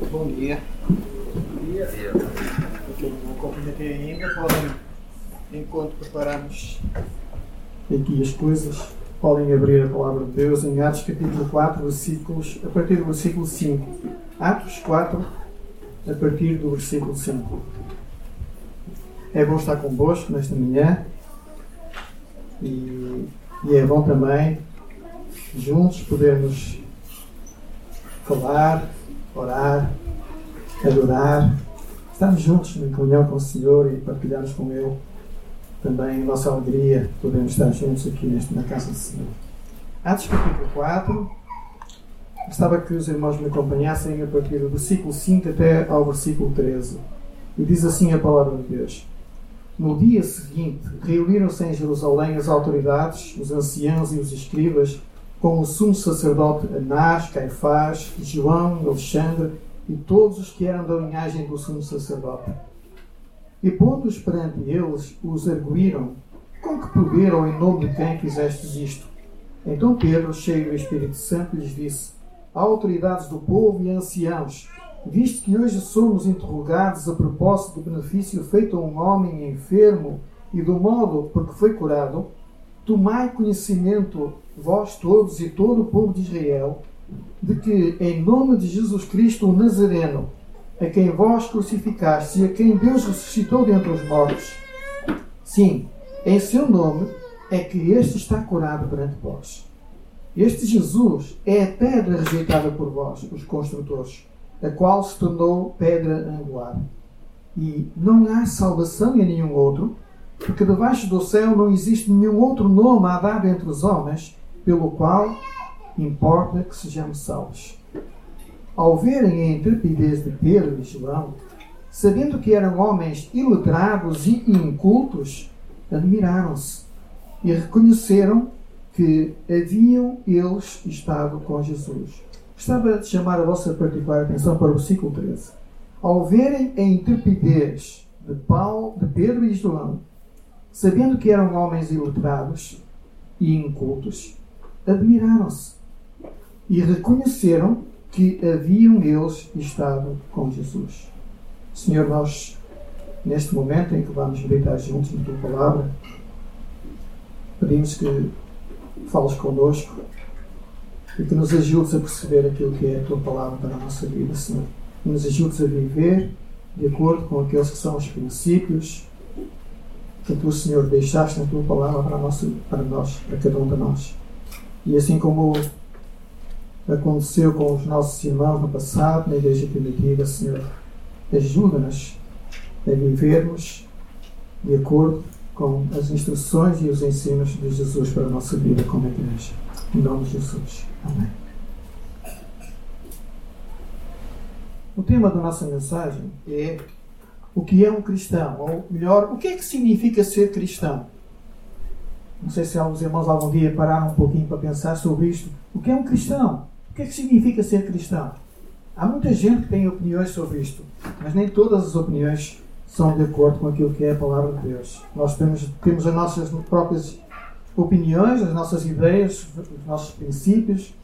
Bom dia. Bom dia. Porque não cumprimentei ainda, podem, enquanto preparamos aqui as coisas, podem abrir a palavra de Deus em Atos capítulo 4, versículos, a partir do versículo 5. Atos 4, a partir do versículo 5. É bom estar convosco nesta manhã e, e é bom também juntos podermos falar, orar, adorar, estarmos juntos em comunhão com o Senhor e partilharmos com Ele também a nossa alegria, podemos estar juntos aqui neste, na casa do Senhor. Atos capítulo 4, gostava que os irmãos me acompanhassem a partir do versículo 5 até ao versículo 13. E diz assim a palavra de Deus. No dia seguinte, reuniram-se em Jerusalém as autoridades, os anciãos e os escribas, com o sumo sacerdote Anás, Caifás, João, Alexandre e todos os que eram da linhagem do sumo sacerdote. E pondo-os perante eles, os arguíram: Com que poder ou em nome de quem fizestes isto? Então Pedro, cheio do Espírito Santo, lhes disse: Autoridades do povo e anciãos, visto que hoje somos interrogados a propósito do benefício feito a um homem enfermo e do modo por que foi curado, tomai conhecimento, vós todos e todo o povo de Israel, de que, em nome de Jesus Cristo, o Nazareno, a quem vós crucificaste e a quem Deus ressuscitou dentre os mortos, sim, em seu nome é que este está curado perante vós. Este Jesus é a pedra rejeitada por vós, os construtores, a qual se tornou pedra angular. E não há salvação em nenhum outro, porque debaixo do céu não existe nenhum outro nome a dar entre os homens, pelo qual importa que sejamos salvos. Ao verem a intrepidez de Pedro e João, sabendo que eram homens iletrados e incultos, admiraram-se e reconheceram que haviam eles estado com Jesus. Gostava de chamar a vossa particular atenção para o versículo 13. Ao verem a intrepidez de, Paulo, de Pedro e João, sabendo que eram homens iletrados e incultos, admiraram-se e reconheceram que haviam eles estado com Jesus. Senhor, nós, neste momento em que vamos meditar juntos na tua palavra, pedimos que fales connosco e que nos ajudes a perceber aquilo que é a tua palavra para a nossa vida, Senhor. Que nos ajudes a viver de acordo com aqueles que são os princípios que tu, Senhor, deixaste na tua palavra para, nossa, para nós, para cada um de nós. E assim como aconteceu com os nossos irmãos no passado, na Igreja Primitiva, Senhor, ajuda-nos a vivermos de acordo com as instruções e os ensinos de Jesus para a nossa vida como igreja. Em nome de Jesus. Amém. O tema da nossa mensagem é o que é um cristão, ou melhor, o que é que significa ser cristão. Não sei se alguns irmãos algum dia pararam um pouquinho para pensar sobre isto. O que é um cristão? O que é que significa ser cristão? Há muita gente que tem opiniões sobre isto, mas nem todas as opiniões são de acordo com aquilo que é a palavra de Deus. Nós temos, temos as nossas próprias opiniões, as nossas ideias, os nossos princípios,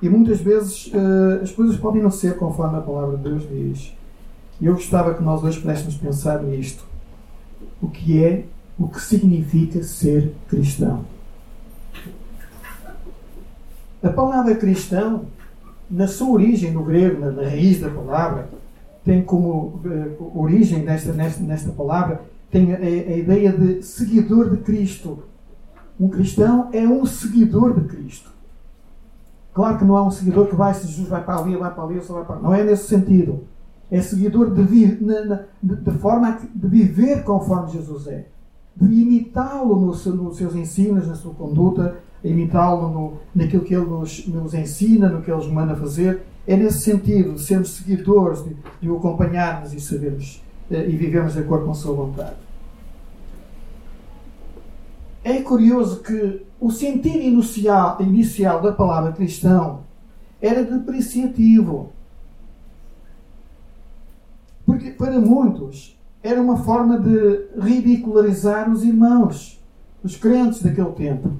e muitas vezes uh, as coisas podem não ser conforme a palavra de Deus diz. Eu gostava que nós hoje pudéssemos pensar nisto. O que é, o que significa ser cristão? A palavra cristão, na sua origem no grego, na, na raiz da palavra, tem como uh, origem nesta, nesta, nesta palavra, tem a, a ideia de seguidor de Cristo. Um cristão é um seguidor de Cristo. Claro que não é um seguidor que vai, se Jesus vai para ali, vai para ali, só vai para ali. Não é nesse sentido. É seguidor de, vi, de, forma de viver conforme Jesus é. De imitá-lo no seu, nos seus ensinos, na sua conduta, imitá-lo naquilo que ele nos, nos ensina, no que ele nos manda fazer. É nesse sentido, de sermos seguidores, de, de o acompanharmos e sabermos eh, e vivermos de acordo com a sua vontade. É curioso que o sentido inicial, inicial da palavra cristão era depreciativo. Porque para muitos era uma forma de ridicularizar os irmãos, os crentes daquele tempo.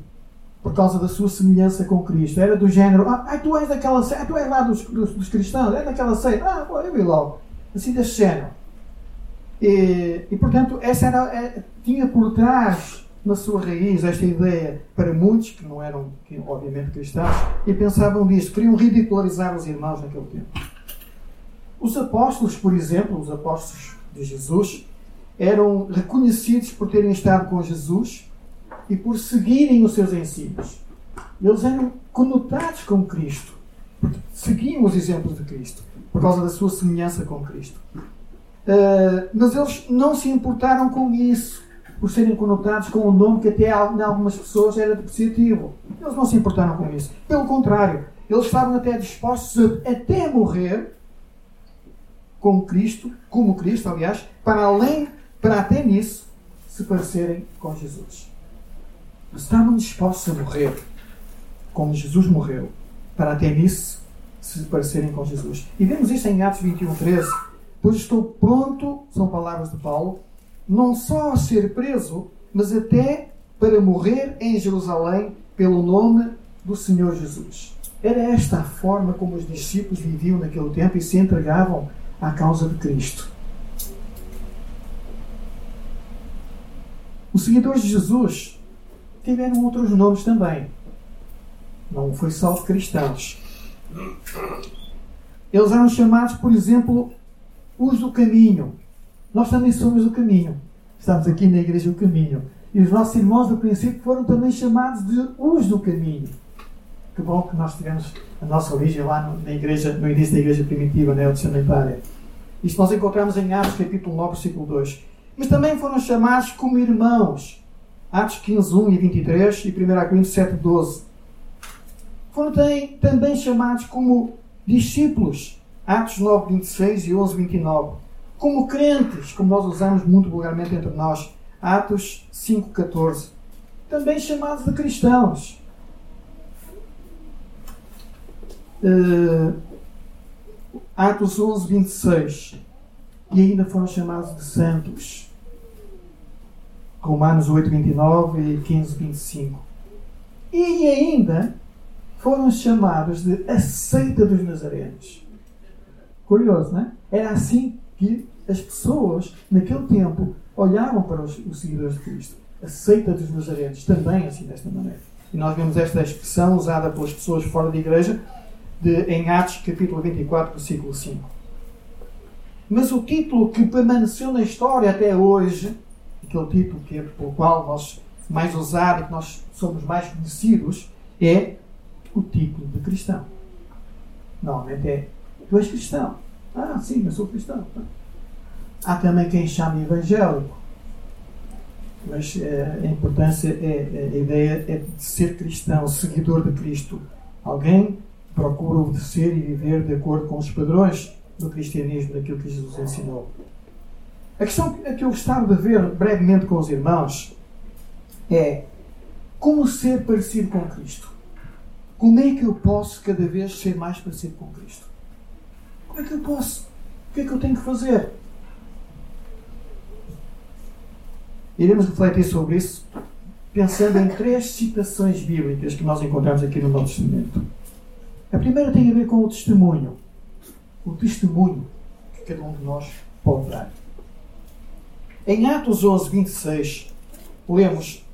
por causa da sua semelhança com Cristo. Era do género, ah, tu és daquela seita, ah, tu és lá dos, dos, dos cristãos, é daquela seita, ah, eu vi logo. Assim desse género. E, e portanto, essa era, é, tinha por trás na sua raiz esta ideia para muitos que não eram, que, obviamente, cristãos e pensavam nisso, queriam ridicularizar os irmãos naquele tempo. Os apóstolos, por exemplo, os apóstolos de Jesus, eram reconhecidos por terem estado com Jesus e por seguirem os seus ensinos. Eles eram conotados com Cristo, seguiam os exemplos de Cristo, por causa da sua semelhança com Cristo. Uh, mas eles não se importaram com isso, por serem conotados com um nome que até em algumas pessoas era depreciativo. Eles não se importaram com isso. Pelo contrário, eles estavam até dispostos a até morrer com Cristo, como Cristo, aliás, para além, para até nisso, se parecerem com Jesus. Estavam dispostos a morrer como Jesus morreu, para até nisso se parecerem com Jesus. E vemos isto em Atos 21, 13. Pois estou pronto, são palavras de Paulo, não só a ser preso, mas até para morrer em Jerusalém pelo nome do Senhor Jesus. Era esta a forma como os discípulos viviam naquele tempo e se entregavam à causa de Cristo. Os seguidores de Jesus tiveram outros nomes também. Não foi só os cristãos. Eles eram chamados, por exemplo, os do caminho. Nós também somos o caminho. Estamos aqui na Igreja do Caminho. E os nossos irmãos do princípio foram também chamados de os do caminho. Que bom que nós tivemos a nossa origem lá no, na igreja, no início da igreja primitiva, na testamentária. Isto nós encontramos em Atos capítulo 9, versículo 2. Mas também foram chamados como irmãos. Atos 15, 1 e 23 e 1 Coríntios 7, 12. Foram também chamados como discípulos. Atos 9, 26 e 11, 29. Como crentes, como nós usamos muito vulgarmente entre nós. Atos 5, 14. Também chamados de cristãos. Uh, Atos 11, 26. E ainda foram chamados de santos. Romanos 8, 29 e 15, 25. E ainda foram chamados de a seita dos nazarenos. Curioso, não é? Era assim que as pessoas, naquele tempo, olhavam para os, os seguidores de Cristo. A seita dos nazarenos, também assim, desta maneira. E nós vemos esta expressão usada pelas pessoas fora da igreja de, em Atos capítulo 24, versículo 5. Mas o título que permaneceu na história até hoje, aquele título que é pelo qual nós mais usado que nós somos mais conhecidos, é o título de cristão. Normalmente é tu és cristão. Ah, sim, eu sou cristão. Há também quem chame evangélico. Mas é, a importância, é, é, a ideia é de ser cristão, seguidor de Cristo. Alguém procura obedecer e viver de acordo com os padrões do cristianismo, daquilo que Jesus ensinou. A questão que eu gostava de ver brevemente com os irmãos é como ser parecido com Cristo. Como é que eu posso cada vez ser mais parecido com Cristo? Como é que eu posso? O que é que eu tenho que fazer? Iremos refletir sobre isso pensando em três citações bíblicas que nós encontramos aqui no Novo Testamento. A primeira tem a ver com o testemunho. O testemunho que cada um de nós pode dar. Em Atos 11, 26, lemos: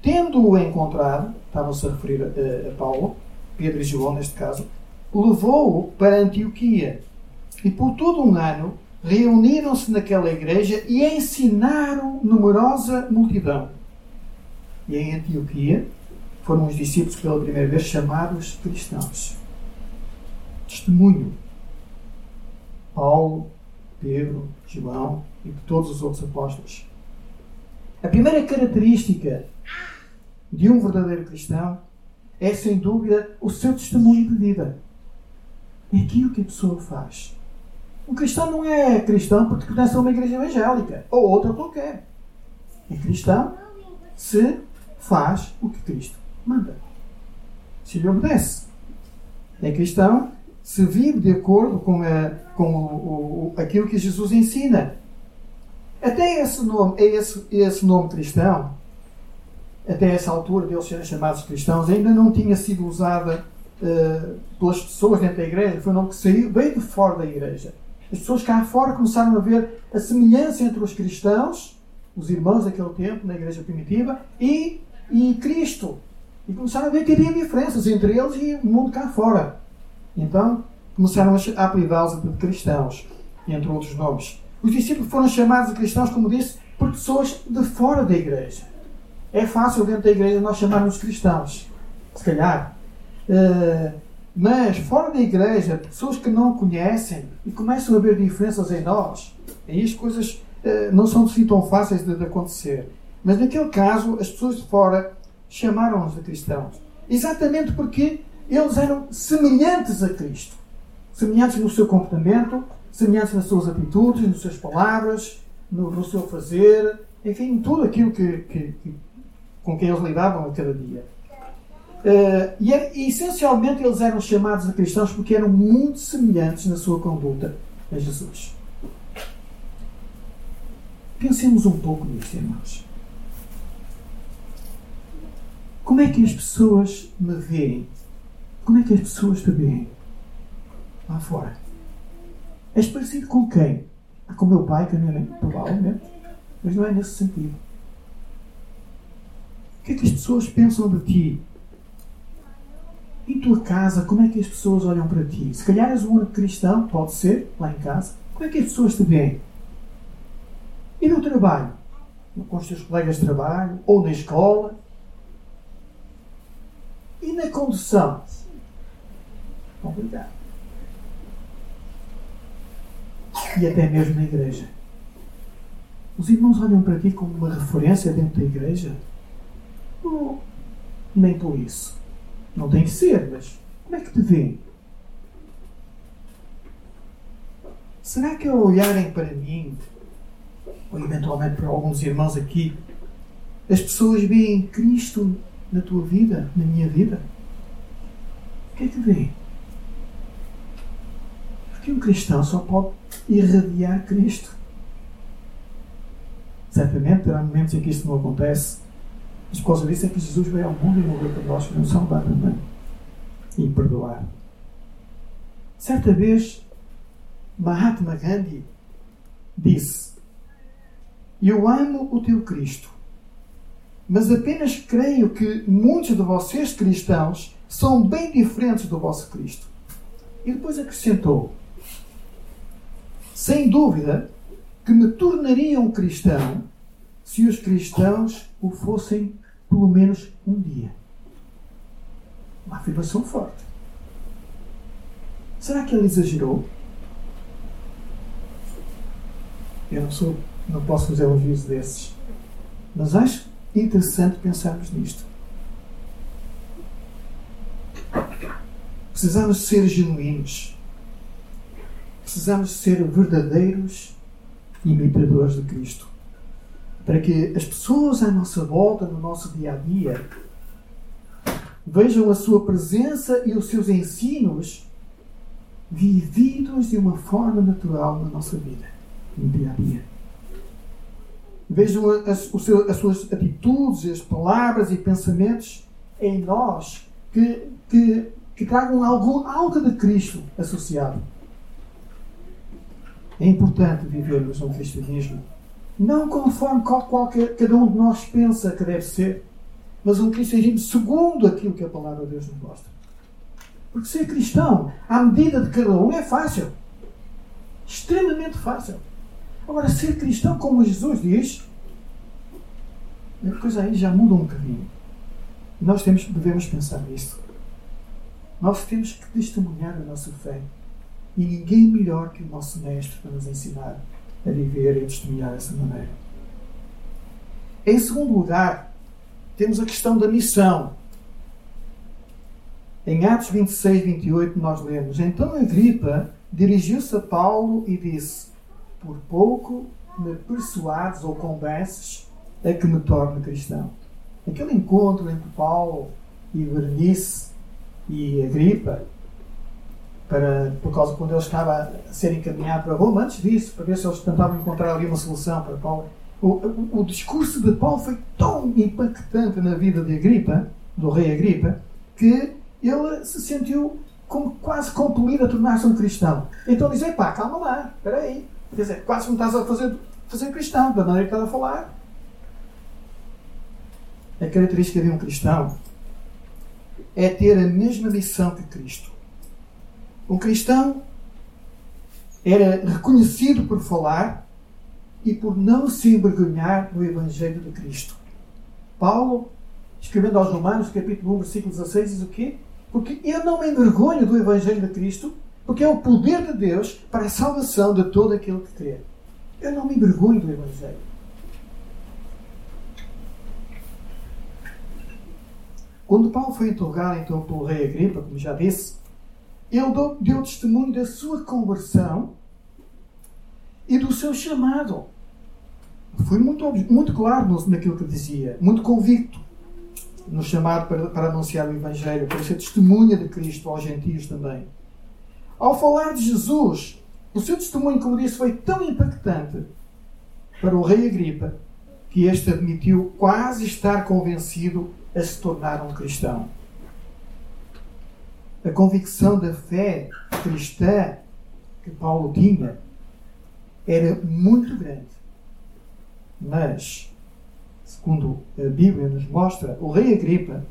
Tendo-o encontrado, estavam-se a referir a, a Paulo, Pedro e João neste caso, levou-o para Antioquia. E por todo um ano reuniram-se naquela igreja e ensinaram numerosa multidão. E em Antioquia foram os discípulos pela primeira vez chamados cristãos testemunho. Paulo, Pedro, João e de todos os outros apóstolos. A primeira característica de um verdadeiro cristão é, sem dúvida, o seu testemunho de vida. É aquilo que a pessoa faz. Um cristão não é cristão porque pertence a uma igreja evangélica ou outra qualquer. É cristão se faz o que Cristo manda. Se lhe obedece. É cristão se vive de acordo com, a, com o, o, aquilo que Jesus ensina. Até esse nome, esse, esse nome cristão até essa altura deles serem chamados cristãos, ainda não tinha sido usada uh, pelas pessoas dentro da igreja, foi um nome que saiu bem de fora da igreja. As pessoas cá fora começaram a ver a semelhança entre os cristãos, os irmãos daquele tempo, na igreja primitiva, e, e Cristo. E começaram a ver que havia diferenças entre eles e o mundo cá fora. Então começaram a apelidá-los de cristãos, entre outros nomes. Os discípulos foram chamados de cristãos, como disse, por pessoas de fora da igreja. É fácil dentro da igreja nós chamarmos cristãos, se calhar. Uh, mas fora da igreja, pessoas que não conhecem e começam a ver diferenças em nós, aí as coisas uh, não são assim tão fáceis de, de, acontecer. Mas naquele caso, as pessoas de fora chamaram-nos de cristãos. Exatamente porque eles eram semelhantes a Cristo. Semelhantes no seu comportamento, semelhantes nas suas atitudes, nas suas palavras, no, no seu fazer, enfim, em tudo aquilo que, que, que, com quem eles lidavam a cada dia. Uh, e, e, essencialmente eles eram chamados de cristãos porque eram muito semelhantes na sua conduta a Jesus. Pensemos um pouco nisto, irmãos. Como é que as pessoas me veem? Como é que as pessoas te veem? Lá fora. És parecido com quem? Ah, com meu pai, com a minha mãe, provavelmente. Mas não é nesse sentido. O que é que as pessoas pensam de ti? Em tua casa, como é que as pessoas olham para ti? Se calhar és o único cristão, pode ser, lá em casa. Como é que as pessoas te veem? E no trabalho? Com os teus colegas de trabalho? Ou na escola? E na condução? Obrigado. E até mesmo na igreja. Os irmãos olham para ti como uma referência dentro da igreja? Ou nem por isso? Não tem que ser, mas como é que te veem? Será que ao olharem para mim, ou eventualmente para alguns irmãos aqui, as pessoas veem Cristo na tua vida, na minha vida? O que é que veem? Porque um cristão só pode irradiar Cristo. Certamente terá momentos em que isto não acontece, mas por causa disso é que Jesus veio ao mundo e morreu para nós para nos salvar também e perdoar. Certa vez, Mahatma Gandhi disse: Eu amo o teu Cristo, mas apenas creio que muitos de vocês cristãos são bem diferentes do vosso Cristo. E depois acrescentou: sem dúvida, que me tornaria um cristão se os cristãos o fossem pelo menos um dia. Uma afirmação forte. Será que ele exagerou? Eu não sou, não posso fazer um juízo desses. Mas acho interessante pensarmos nisto. Precisamos ser genuínos precisamos ser verdadeiros imitadores de Cristo. Para que as pessoas à nossa volta, no nosso dia a dia, vejam a sua presença e os seus ensinos vividos de uma forma natural na nossa vida, no dia a dia. Vejam as, seu, as suas atitudes, as palavras e pensamentos em nós que, que, que tragam algo, algo de Cristo associado. É importante vivermos um cristianismo não conforme qual, qualquer, cada um de nós pensa que deve ser, mas um cristianismo segundo aquilo que a palavra de Deus nos mostra. Porque ser cristão, à medida de cada um, é fácil. Extremamente fácil. Agora, ser cristão, como Jesus diz, a coisa aí já muda um bocadinho. Nós temos, devemos pensar nisso. Nós temos que testemunhar a nossa fé e ninguém melhor que o nosso Mestre para nos ensinar a viver e a testemunhar dessa maneira. Em segundo lugar, temos a questão da missão. Em Atos 26, 28, nós lemos: Então Agripa dirigiu-se a Paulo e disse: Por pouco me persuades ou convences a que me torne cristão. Aquele encontro entre Paulo e Bernice e Agripa para, por causa quando ele estava a ser encaminhado para Roma, antes disso, para ver se eles tentavam encontrar ali uma solução para Paulo. O, o, discurso de Paulo foi tão impactante na vida de Agripa, do rei Agripa, que ele se sentiu como quase compelido a tornar-se um cristão. Então diz: pá, calma lá, espera aí. Quer dizer, quase me estás a fazer, fazer cristão, da maneira que estás a falar. A característica de um cristão é ter a mesma missão que Cristo. Um cristão era reconhecido por falar e por não se envergonhar do Evangelho de Cristo. Paulo, escrevendo aos Romanos, capítulo 1, versículo 16, diz o quê? Porque eu não me envergonho do Evangelho de Cristo, porque é o poder de Deus para a salvação de todo aquele que crê. Eu não me envergonho do Evangelho. Quando Paulo foi interrogado então pelo rei Agripa, como já disse, ele deu testemunho da sua conversão e do seu chamado. Foi muito, muito claro naquilo que dizia, muito convicto no chamado para, para anunciar o Evangelho, para ser testemunha de Cristo aos gentios também. Ao falar de Jesus, o seu testemunho, como disse, foi tão impactante para o rei Agripa que este admitiu quase estar convencido a se tornar um cristão. A convicção da fé cristã que Paulo tinha era muito grande. Mas, segundo a Bíblia nos mostra, o rei Agripa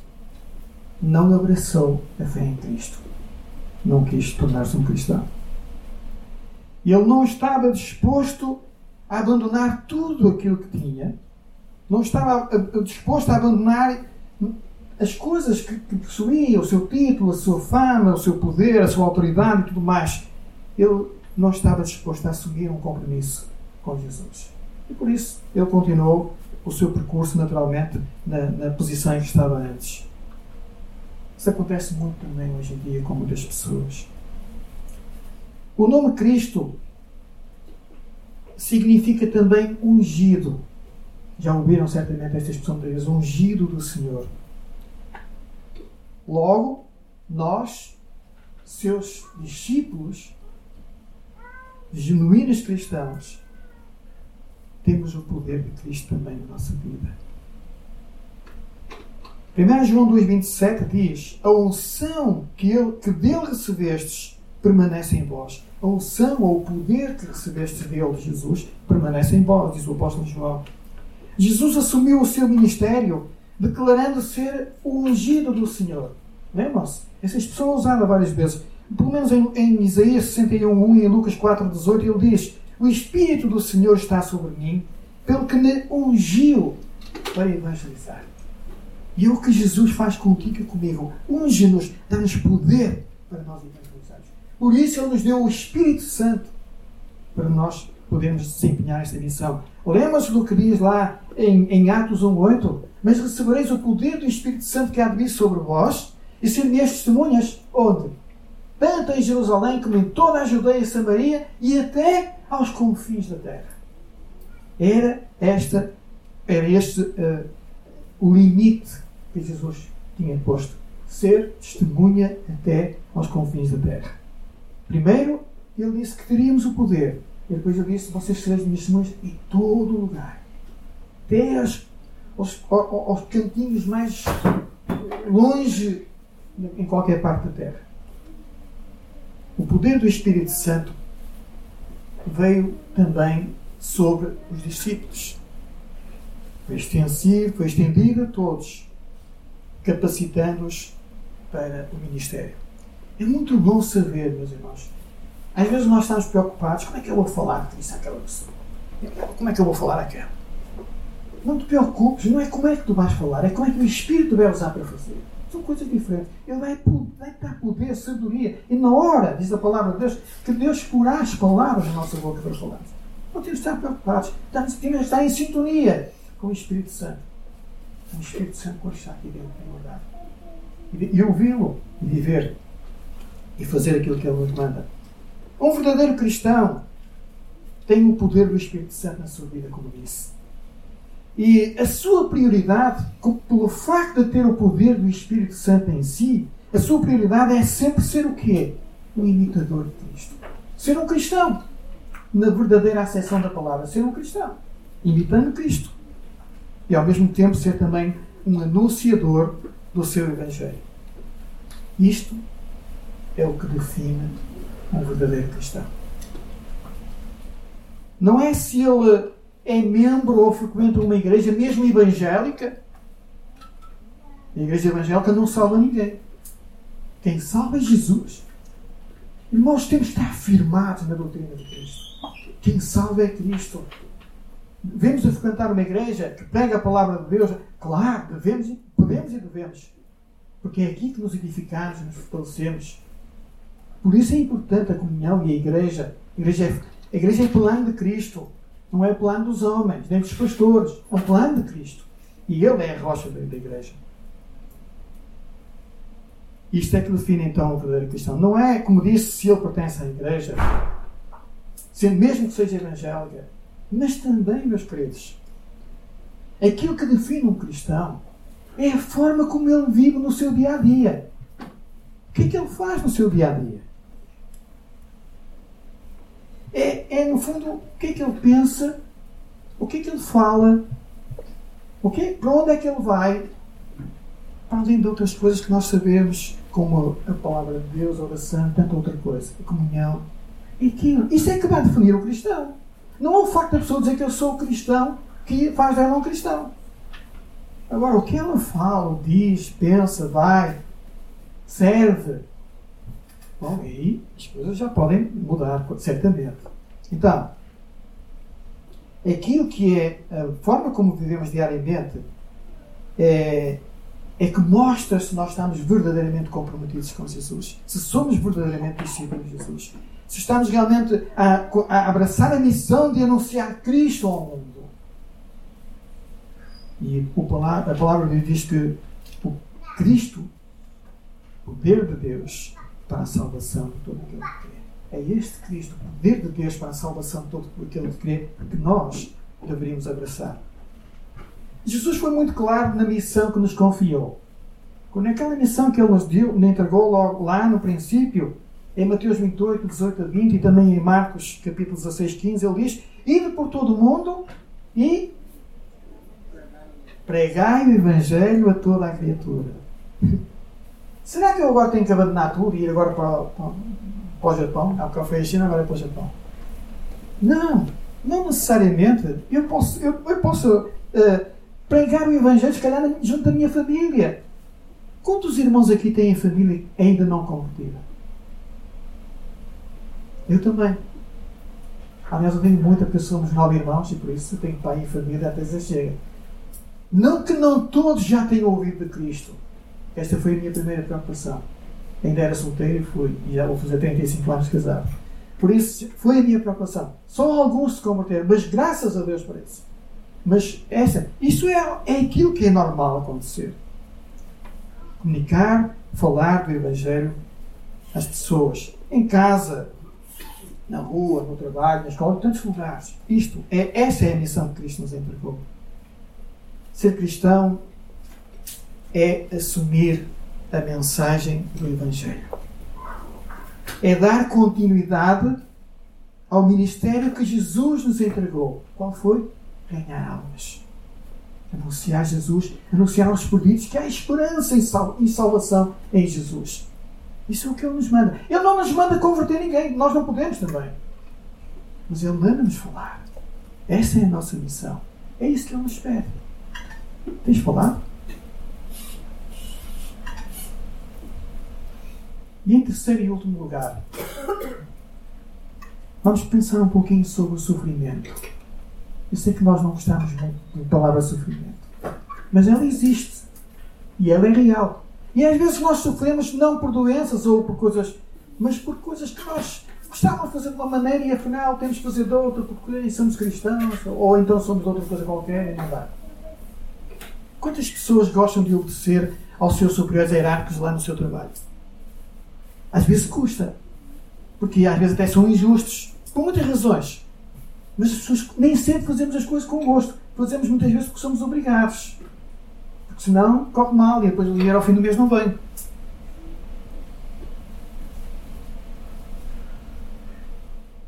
não abraçou a fé em Cristo. Não quis tornar-se um cristão. Ele não estava disposto a abandonar tudo aquilo que tinha, não estava disposto a abandonar as coisas que, que possuía, o seu título, a sua fama, o seu poder, a sua autoridade e tudo mais. Ele não estava disposto a assumir um compromisso com Jesus. E por isso ele continuou o seu percurso naturalmente na, na posição em que estava antes. Isso acontece muito também hoje em dia com muitas pessoas. O nome Cristo significa também ungido. Já ouviram certamente esta expressão muitas vezes, ungido do Senhor. Logo, nós, seus discípulos, genuínos cristãos, temos o poder de Cristo também na nossa vida. 1 João 2,27 diz: A unção que, ele, que dele recebestes permanece em vós. A unção ou o poder que recebestes dele, Jesus, permanece em vós, diz o apóstolo João. Jesus assumiu o seu ministério declarando ser o ungido do Senhor. Lembram-se? Essa expressão é usada várias vezes pelo menos em, em Isaías 61, e em Lucas 4, 18, ele diz: O Espírito do Senhor está sobre mim, pelo que me ungiu para evangelizar. E é o que Jesus faz contigo e comigo. Unge-nos, dá-nos poder para nós evangelizarmos. Por isso, Ele nos deu o Espírito Santo para nós podermos desempenhar esta missão. Lembra-se do que diz lá em, em Atos 1,8? Mas recebereis o poder do Espírito Santo que há de vir sobre vós e ser minhas testemunhas. Onde? tanto em Jerusalém como em toda a Judeia e Samaria e até aos confins da terra. Era, esta, era este uh, o limite que Jesus tinha posto. Ser testemunha até aos confins da terra. Primeiro, ele disse que teríamos o poder. E depois ele disse: Vocês sereis minhas testemunhas em todo lugar. Até aos, aos, aos cantinhos mais longe em qualquer parte da terra o poder do Espírito Santo veio também sobre os discípulos. Foi extensivo, foi estendido a todos, capacitando-os para o ministério. É muito bom saber, meus irmãos. Às vezes nós estamos preocupados: como é que eu vou falar disso àquela pessoa? Como é que eu vou falar àquela? Não te preocupes, não é como é que tu vais falar, é como é que o Espírito vai usar para fazer. São coisas diferentes. Ele vai, vai dar poder, sabedoria. E na hora, diz a palavra de Deus, que Deus porá as palavras na nossa boca para falarmos. Não temos de estar preocupados. Temos de estar em sintonia com o Espírito Santo. O Espírito Santo quando está aqui dentro, em verdade. E, e ouvi-lo, e viver, e fazer aquilo que Ele nos manda. Um verdadeiro cristão tem o poder do Espírito Santo na sua vida, como disse. E a sua prioridade, pelo facto de ter o poder do Espírito Santo em si, a sua prioridade é sempre ser o quê? Um imitador de Cristo. Ser um cristão. Na verdadeira acessão da palavra, ser um cristão. imitando Cristo. E ao mesmo tempo ser também um anunciador do seu Evangelho. Isto é o que define um verdadeiro cristão. Não é se ele é membro ou frequenta uma igreja, mesmo evangélica. A igreja evangélica não salva ninguém. Quem salva é Jesus. Irmãos, temos de estar afirmados na doutrina de Cristo. Quem salva é Cristo. Devemos a frequentar uma igreja que prega a palavra de Deus. Claro, devemos, podemos e devemos. Porque é aqui que nos edificamos, nos fortalecemos. Por isso é importante a comunhão e a igreja. A igreja é, a igreja é plano de Cristo. Não é plano dos homens, nem dos pastores. É o plano de Cristo. E Ele é a rocha da, da igreja. Isto é que define então o verdadeiro cristão. Não é, como disse, se ele pertence à igreja, sendo mesmo que seja evangélica, mas também, meus queridos, aquilo que define um cristão é a forma como ele vive no seu dia a dia. O que é que ele faz no seu dia a dia? É, é no fundo, o que é que ele pensa, o que é que ele fala, o que, para onde é que ele vai, para além de outras coisas que nós sabemos, como a palavra de Deus, a oração, tanta outra coisa, a comunhão. E aquilo. Isso é que vai definir o cristão. Não é o facto da pessoa dizer que eu sou cristão que faz dela um cristão. Agora, o que ela fala, diz, pensa, vai, serve, bom, aí as coisas já podem mudar, certamente. Então, aquilo que é a forma como vivemos diariamente é, é que mostra se nós estamos verdadeiramente comprometidos com Jesus, se somos verdadeiramente discípulos de Jesus, se estamos realmente a, a abraçar a missão de anunciar Cristo ao mundo. E a palavra de diz que o Cristo, o poder de Deus para a salvação de todo aquele que crê. É este Cristo, o poder de Deus para a salvação de todo aquele que crê, que nós deveríamos abraçar. Jesus foi muito claro na missão que nos confiou. Naquela missão que ele nos deu, nos entregou logo lá no princípio, em Mateus 28, 18 a 20 e também em Marcos capítulo 16, 15, ele diz: Ide por todo o mundo e pregai o Evangelho a toda a criatura. Será que eu agora tenho que abandonar tudo e ir agora para, para, para o Japão? Há bocado foi a China, agora é para o Japão. Não, não necessariamente. Eu posso, eu, eu posso uh, pregar o Evangelho, se calhar, junto da minha família. Quantos irmãos aqui têm família ainda não convertida? Eu também. Aliás, eu tenho muita, porque somos nove irmãos e por isso tenho pai e família até já chega. Não que não todos já tenham ouvido de Cristo. Esta foi a minha primeira preocupação. Ainda era solteiro e fui, e já vou fazer 35 anos casado. Por isso, foi a minha preocupação. Só alguns se converteram, mas graças a Deus por isso. Mas essa, isso é, é aquilo que é normal acontecer. Comunicar, falar do Evangelho às pessoas, em casa, na rua, no trabalho, na escola, em tantos lugares. Isto é, essa é a missão que Cristo nos entregou. Ser cristão é assumir a mensagem do Evangelho. É dar continuidade ao ministério que Jesus nos entregou. Qual foi? Ganhar almas. Anunciar Jesus, anunciar aos perdidos que há esperança e salvação em Jesus. Isso é o que Ele nos manda. Ele não nos manda converter ninguém, nós não podemos também. Mas Ele manda-nos falar. Essa é a nossa missão. É isso que Ele nos pede. Tens falado? E em terceiro e último lugar, vamos pensar um pouquinho sobre o sofrimento. Eu sei que nós não gostamos muito da palavra sofrimento, mas ela existe e ela é real. E às vezes nós sofremos não por doenças ou por coisas, mas por coisas que nós gostávamos de fazer de uma maneira e afinal temos que fazer de outra porque somos cristãos ou então somos de outra coisa qualquer e não dá. Quantas pessoas gostam de obedecer aos seus superiores hierárquicos lá no seu trabalho? Às vezes custa. Porque às vezes até são injustos. Por muitas razões. Mas as pessoas nem sempre fazemos as coisas com gosto. Fazemos muitas vezes porque somos obrigados. Porque senão corre mal e depois o dinheiro ao fim do mês não vem.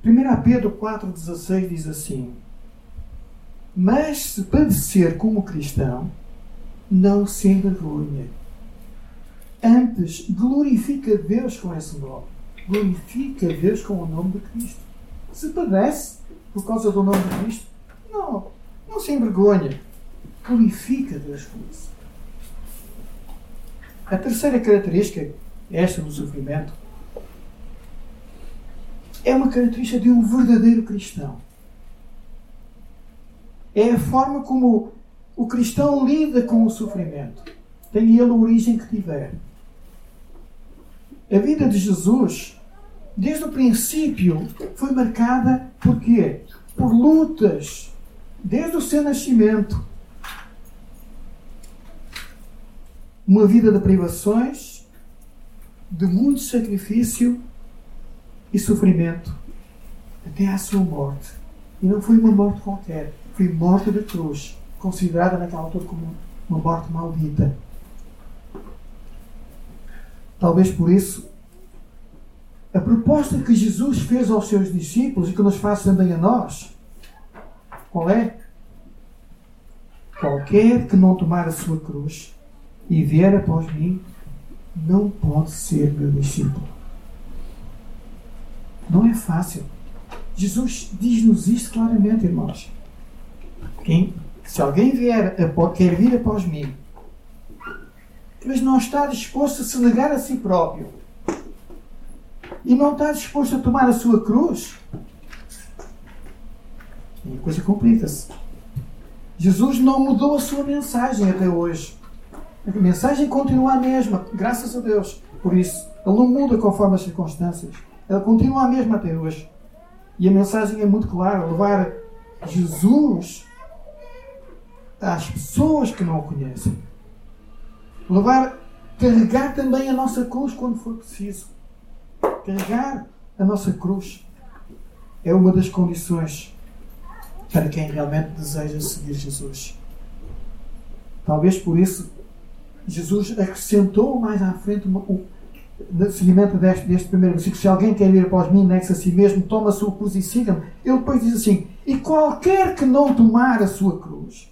Primeiro Pedro 4,16 diz assim: Mas se padecer como cristão, não se envergonha. Antes, glorifica Deus com esse nome. Glorifica Deus com o nome de Cristo. Se padece por causa do nome de Cristo, não, não se envergonha. Glorifica Deus com isso. A terceira característica, esta do sofrimento, é uma característica de um verdadeiro cristão. É a forma como o cristão lida com o sofrimento. Tem ele a origem que tiver. A vida de Jesus, desde o princípio, foi marcada por quê? Por lutas, desde o seu nascimento. Uma vida de privações, de muito sacrifício e sofrimento, até à sua morte. E não foi uma morte qualquer, foi morte da cruz, considerada naquela altura como uma morte maldita. Talvez por isso, a proposta que Jesus fez aos seus discípulos e que nos faz também a nós, qual é? Qualquer que não tomar a sua cruz e vier após mim, não pode ser meu discípulo. Não é fácil. Jesus diz-nos isto claramente, irmãos. Quem, se alguém vier, quer vir após mim mas não está disposto a se negar a si próprio e não está disposto a tomar a sua cruz, e a coisa complica-se. Jesus não mudou a sua mensagem até hoje. A mensagem continua a mesma, graças a Deus. Por isso, ele não muda conforme as circunstâncias. Ela continua a mesma até hoje. E a mensagem é muito clara: levar Jesus às pessoas que não o conhecem levar, carregar também a nossa cruz quando for preciso. Carregar a nossa cruz é uma das condições para quem realmente deseja seguir Jesus. Talvez por isso Jesus acrescentou mais à frente o seguimento deste, deste primeiro versículo: Se alguém quer vir após mim, negue-se a si mesmo, toma a sua cruz e siga-me. Ele depois diz assim: E qualquer que não tomar a sua cruz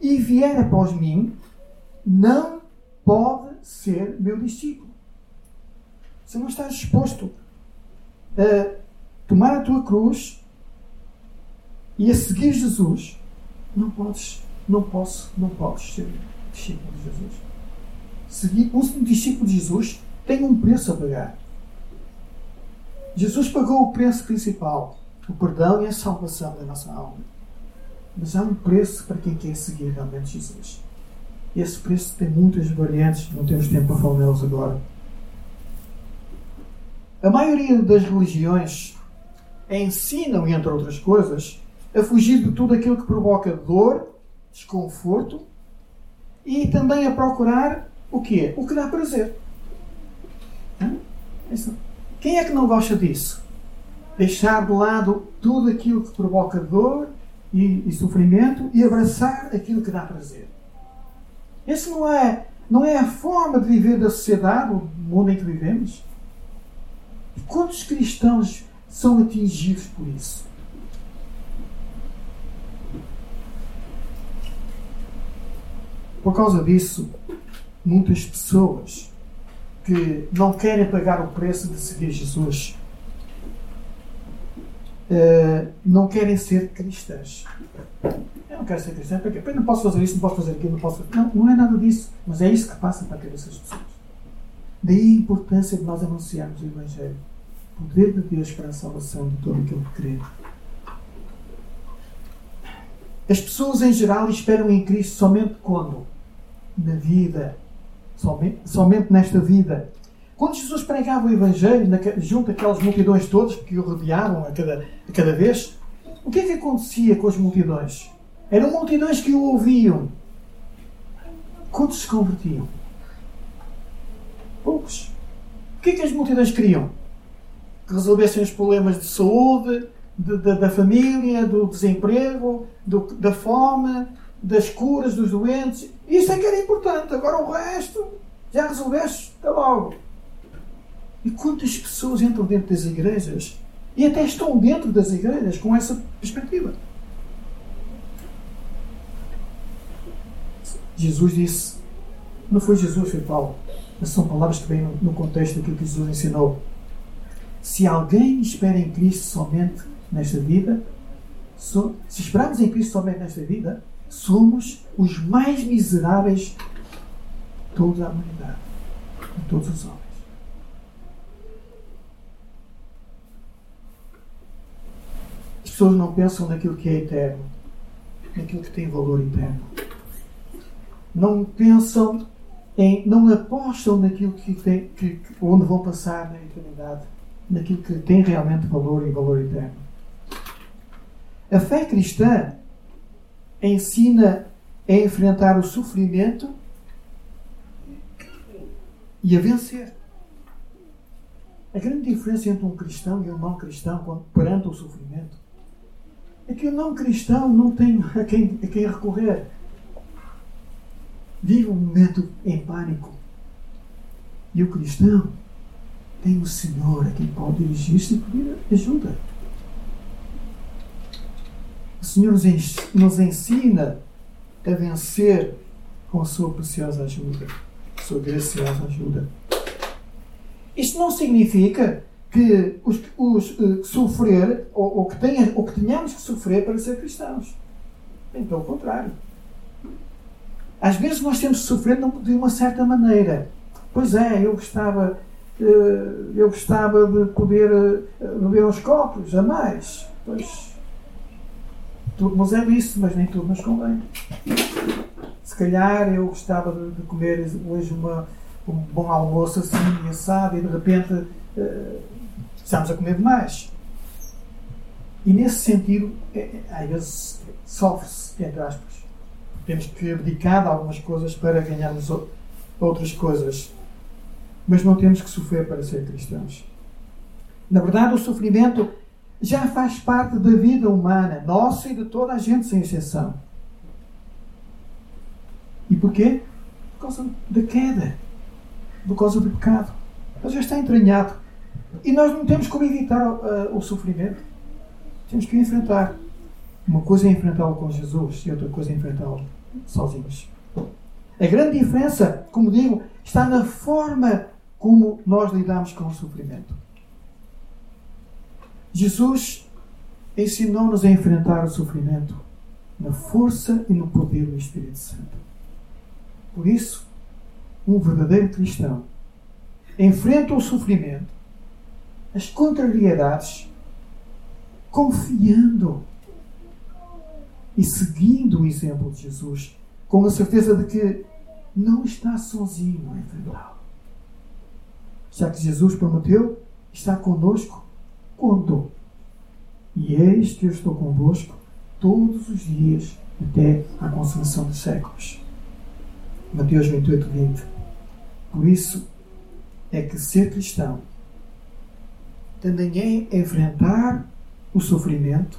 e vier após mim, não pode ser meu discípulo. Se não estás disposto a tomar a tua cruz e a seguir Jesus, não podes, não posso, não podes ser discípulo de Jesus. Seguir, um discípulo de Jesus tem um preço a pagar. Jesus pagou o preço principal, o perdão e a salvação da nossa alma. Mas há um preço para quem quer seguir realmente Jesus. Esse preço tem muitas variantes, não temos tempo para falar nelas agora. A maioria das religiões ensinam, entre outras coisas, a fugir de tudo aquilo que provoca dor, desconforto e também a procurar o quê? O que dá prazer. Quem é que não gosta disso? Deixar de lado tudo aquilo que provoca dor e, e sofrimento e abraçar aquilo que dá prazer. Esse não é, não é a forma de viver da sociedade, do mundo em que vivemos? E quantos cristãos são atingidos por isso? Por causa disso, muitas pessoas que não querem pagar o preço de seguir Jesus uh, não querem ser cristãs não quero ser cristão, porque eu não posso fazer isso, não posso fazer aquilo, não posso fazer. Não, não é nada disso. Mas é isso que passa para a cabeça das pessoas. Daí a importância de nós anunciarmos o Evangelho. O poder de Deus para a salvação de todo aquele que crê. As pessoas em geral esperam em Cristo somente quando? Na vida. Somente, somente nesta vida. Quando Jesus pregava o Evangelho junto àquelas multidões todas que o rodeavam a cada, a cada vez, o que é que acontecia com as multidões? Eram multidões que o ouviam. Quantos se convertiam? Poucos. O que é que as multidões queriam? Que resolvessem os problemas de saúde, de, de, da família, do desemprego, do, da fome, das curas dos doentes. Isso é que era importante. Agora o resto já resolveste, até logo. E quantas pessoas entram dentro das igrejas e até estão dentro das igrejas com essa perspectiva? Jesus disse, não foi Jesus, foi Paulo, mas são palavras que vêm no contexto daquilo que Jesus ensinou. Se alguém espera em Cristo somente nesta vida, se esperarmos em Cristo somente nesta vida, somos os mais miseráveis de toda a humanidade, de todos os homens. As pessoas não pensam naquilo que é eterno, naquilo que tem valor eterno. Não pensam em, não apostam naquilo que tem, que, onde vão passar na eternidade, naquilo que tem realmente valor e valor eterno. A fé cristã ensina a enfrentar o sofrimento e a vencer. A grande diferença entre um cristão e um não cristão perante o sofrimento é que o não cristão não tem a quem, a quem recorrer. Vive um momento em pânico. E o cristão tem o Senhor a quem pode dirigir-se e pedir ajuda. O Senhor nos ensina a vencer com a sua preciosa ajuda, a sua graciosa ajuda. Isto não significa que os, os uh, sofrer, ou, ou, que tenha, ou que tenhamos que sofrer para ser cristãos. Bem, pelo contrário. Às vezes nós temos sofrer de uma certa maneira. Pois é, eu gostava, uh, eu gostava de poder uh, beber uns copos a mais. Pois, tudo nos é isso, mas nem tudo nos convém. Se calhar eu gostava de, de comer hoje uma, um bom almoço assim, assado, e de repente uh, Estamos a comer demais. E nesse sentido, é, é, às vezes sofre-se, entre aspas. Temos que abdicar de algumas coisas para ganharmos outras coisas. Mas não temos que sofrer para ser cristãos. Na verdade, o sofrimento já faz parte da vida humana, nossa e de toda a gente, sem exceção. E porquê? Por causa da queda, por causa do pecado. Mas já está entranhado. E nós não temos como evitar uh, o sofrimento. Temos que enfrentar. Uma coisa é enfrentá-lo com Jesus e outra coisa é enfrentá-lo sozinhos. A grande diferença, como digo, está na forma como nós lidamos com o sofrimento. Jesus ensinou-nos a enfrentar o sofrimento na força e no poder do Espírito Santo. Por isso, um verdadeiro cristão enfrenta o sofrimento as contrariedades, confiando e seguindo o exemplo de Jesus, com a certeza de que não está sozinho a enfrentá-lo. Já que Jesus prometeu estar conosco quando? E eis que eu estou convosco todos os dias até à consumação dos séculos. Mateus 28, 20. Por isso é que ser cristão também é enfrentar o sofrimento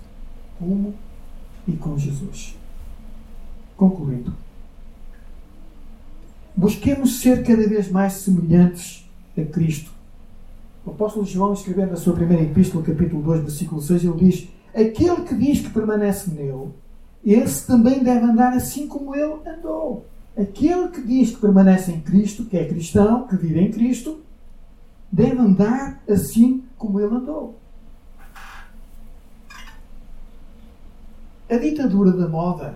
como e com Jesus. Concluindo, busquemos ser cada vez mais semelhantes a Cristo. O apóstolo João, escrevendo a sua primeira epístola, capítulo 2, versículo 6, ele diz: Aquele que diz que permanece nele, esse também deve andar assim como ele andou. Aquele que diz que permanece em Cristo, que é cristão, que vive em Cristo, deve andar assim como ele andou. A ditadura da moda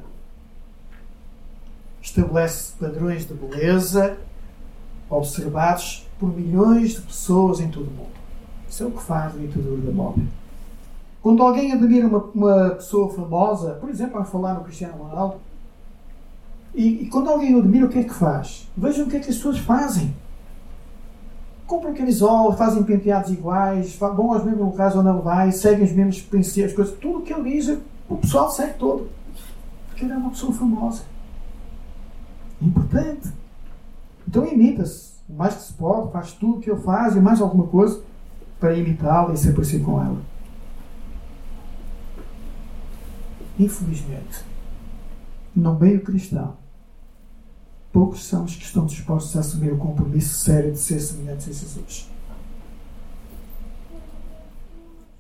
estabelece padrões de beleza observados por milhões de pessoas em todo o mundo. Isso é o que faz a ditadura da moda. Quando alguém admira uma, uma pessoa famosa, por exemplo, vamos falar no Cristiano Ronaldo, e, e quando alguém o admira, o que é que faz? Vejam o que é que as pessoas fazem compram camisola, fazem penteados iguais, vão aos mesmos locais onde ele vai, seguem os mesmos princípios, coisas. Tudo o que ele diz, o pessoal segue todo. Porque ele é uma pessoa famosa. Importante. Então imita-se. O mais que se pode, faz tudo o que ele faz e mais alguma coisa para imitá-la e ser parecido com ela. Infelizmente, no meio cristão, poucos são os que estão dispostos a assumir o compromisso sério de ser semelhantes a Jesus.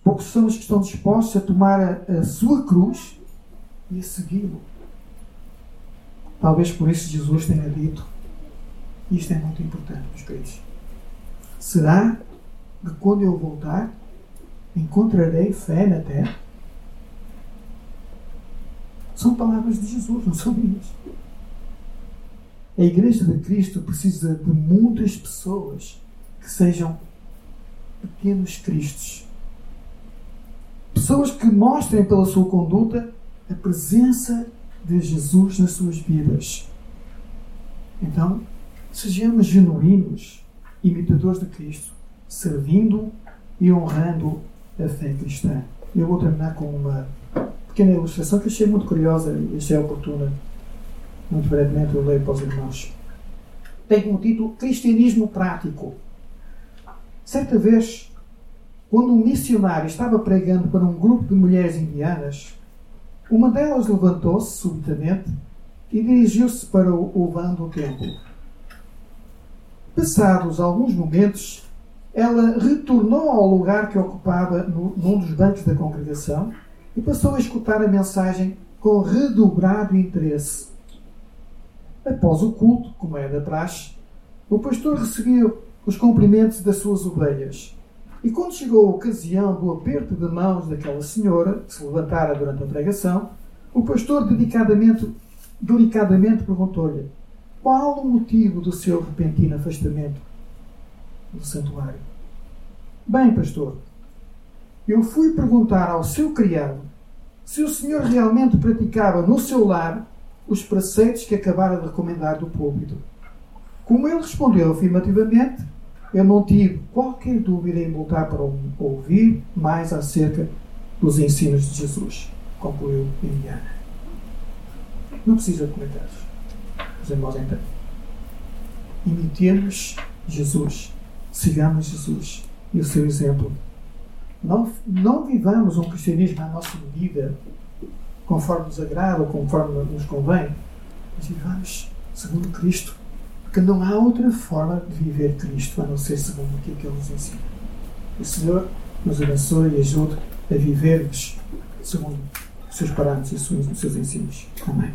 Poucos são os que estão dispostos a tomar a, a sua cruz e a segui-lo. Talvez por isso Jesus tenha dito: Isto é muito importante, meus queridos. Será que quando eu voltar, encontrarei fé na terra? São palavras de Jesus, não são minhas. A Igreja de Cristo precisa de muitas pessoas que sejam pequenos Cristos. Pessoas que mostrem pela sua conduta a presença de Jesus nas suas vidas. Então, sejamos genuínos, imitadores de Cristo, servindo e honrando a fé cristã. Eu vou terminar com uma pequena ilustração que achei muito curiosa e achei oportuna muito brevemente eu leio para os irmãos. Tem como título Cristianismo Prático. Certa vez, quando um missionário estava pregando para um grupo de mulheres indianas, uma delas levantou-se subitamente e dirigiu-se para o vão do templo. Passados alguns momentos, ela retornou ao lugar que ocupava no, num dos bancos da congregação e passou a escutar a mensagem com redobrado interesse. Após o culto, como é da praxe, o pastor recebeu os cumprimentos das suas ovelhas. E quando chegou a ocasião do aperto de mãos daquela senhora, que se levantara durante a pregação, o pastor dedicadamente, delicadamente perguntou-lhe qual o motivo do seu repentino afastamento do santuário. Bem, pastor, eu fui perguntar ao seu criado se o senhor realmente praticava no seu lar os preceitos que acabara de recomendar do púlpito. Como ele respondeu afirmativamente, eu não tive qualquer dúvida em voltar para ouvir mais acerca dos ensinos de Jesus, concluiu Indiana. Não precisa de comentários. Os irmãos entendem. Imitemos Jesus. Sigamos Jesus e o seu exemplo. Não, não vivamos um cristianismo à nossa medida conforme nos agrada ou conforme nos convém, mas vivamos segundo Cristo. Porque não há outra forma de viver Cristo a não ser segundo aquilo que Ele nos ensina. O Senhor nos abençoe e ajude a vivermos segundo os seus parâmetros e os seus ensinos. Amém.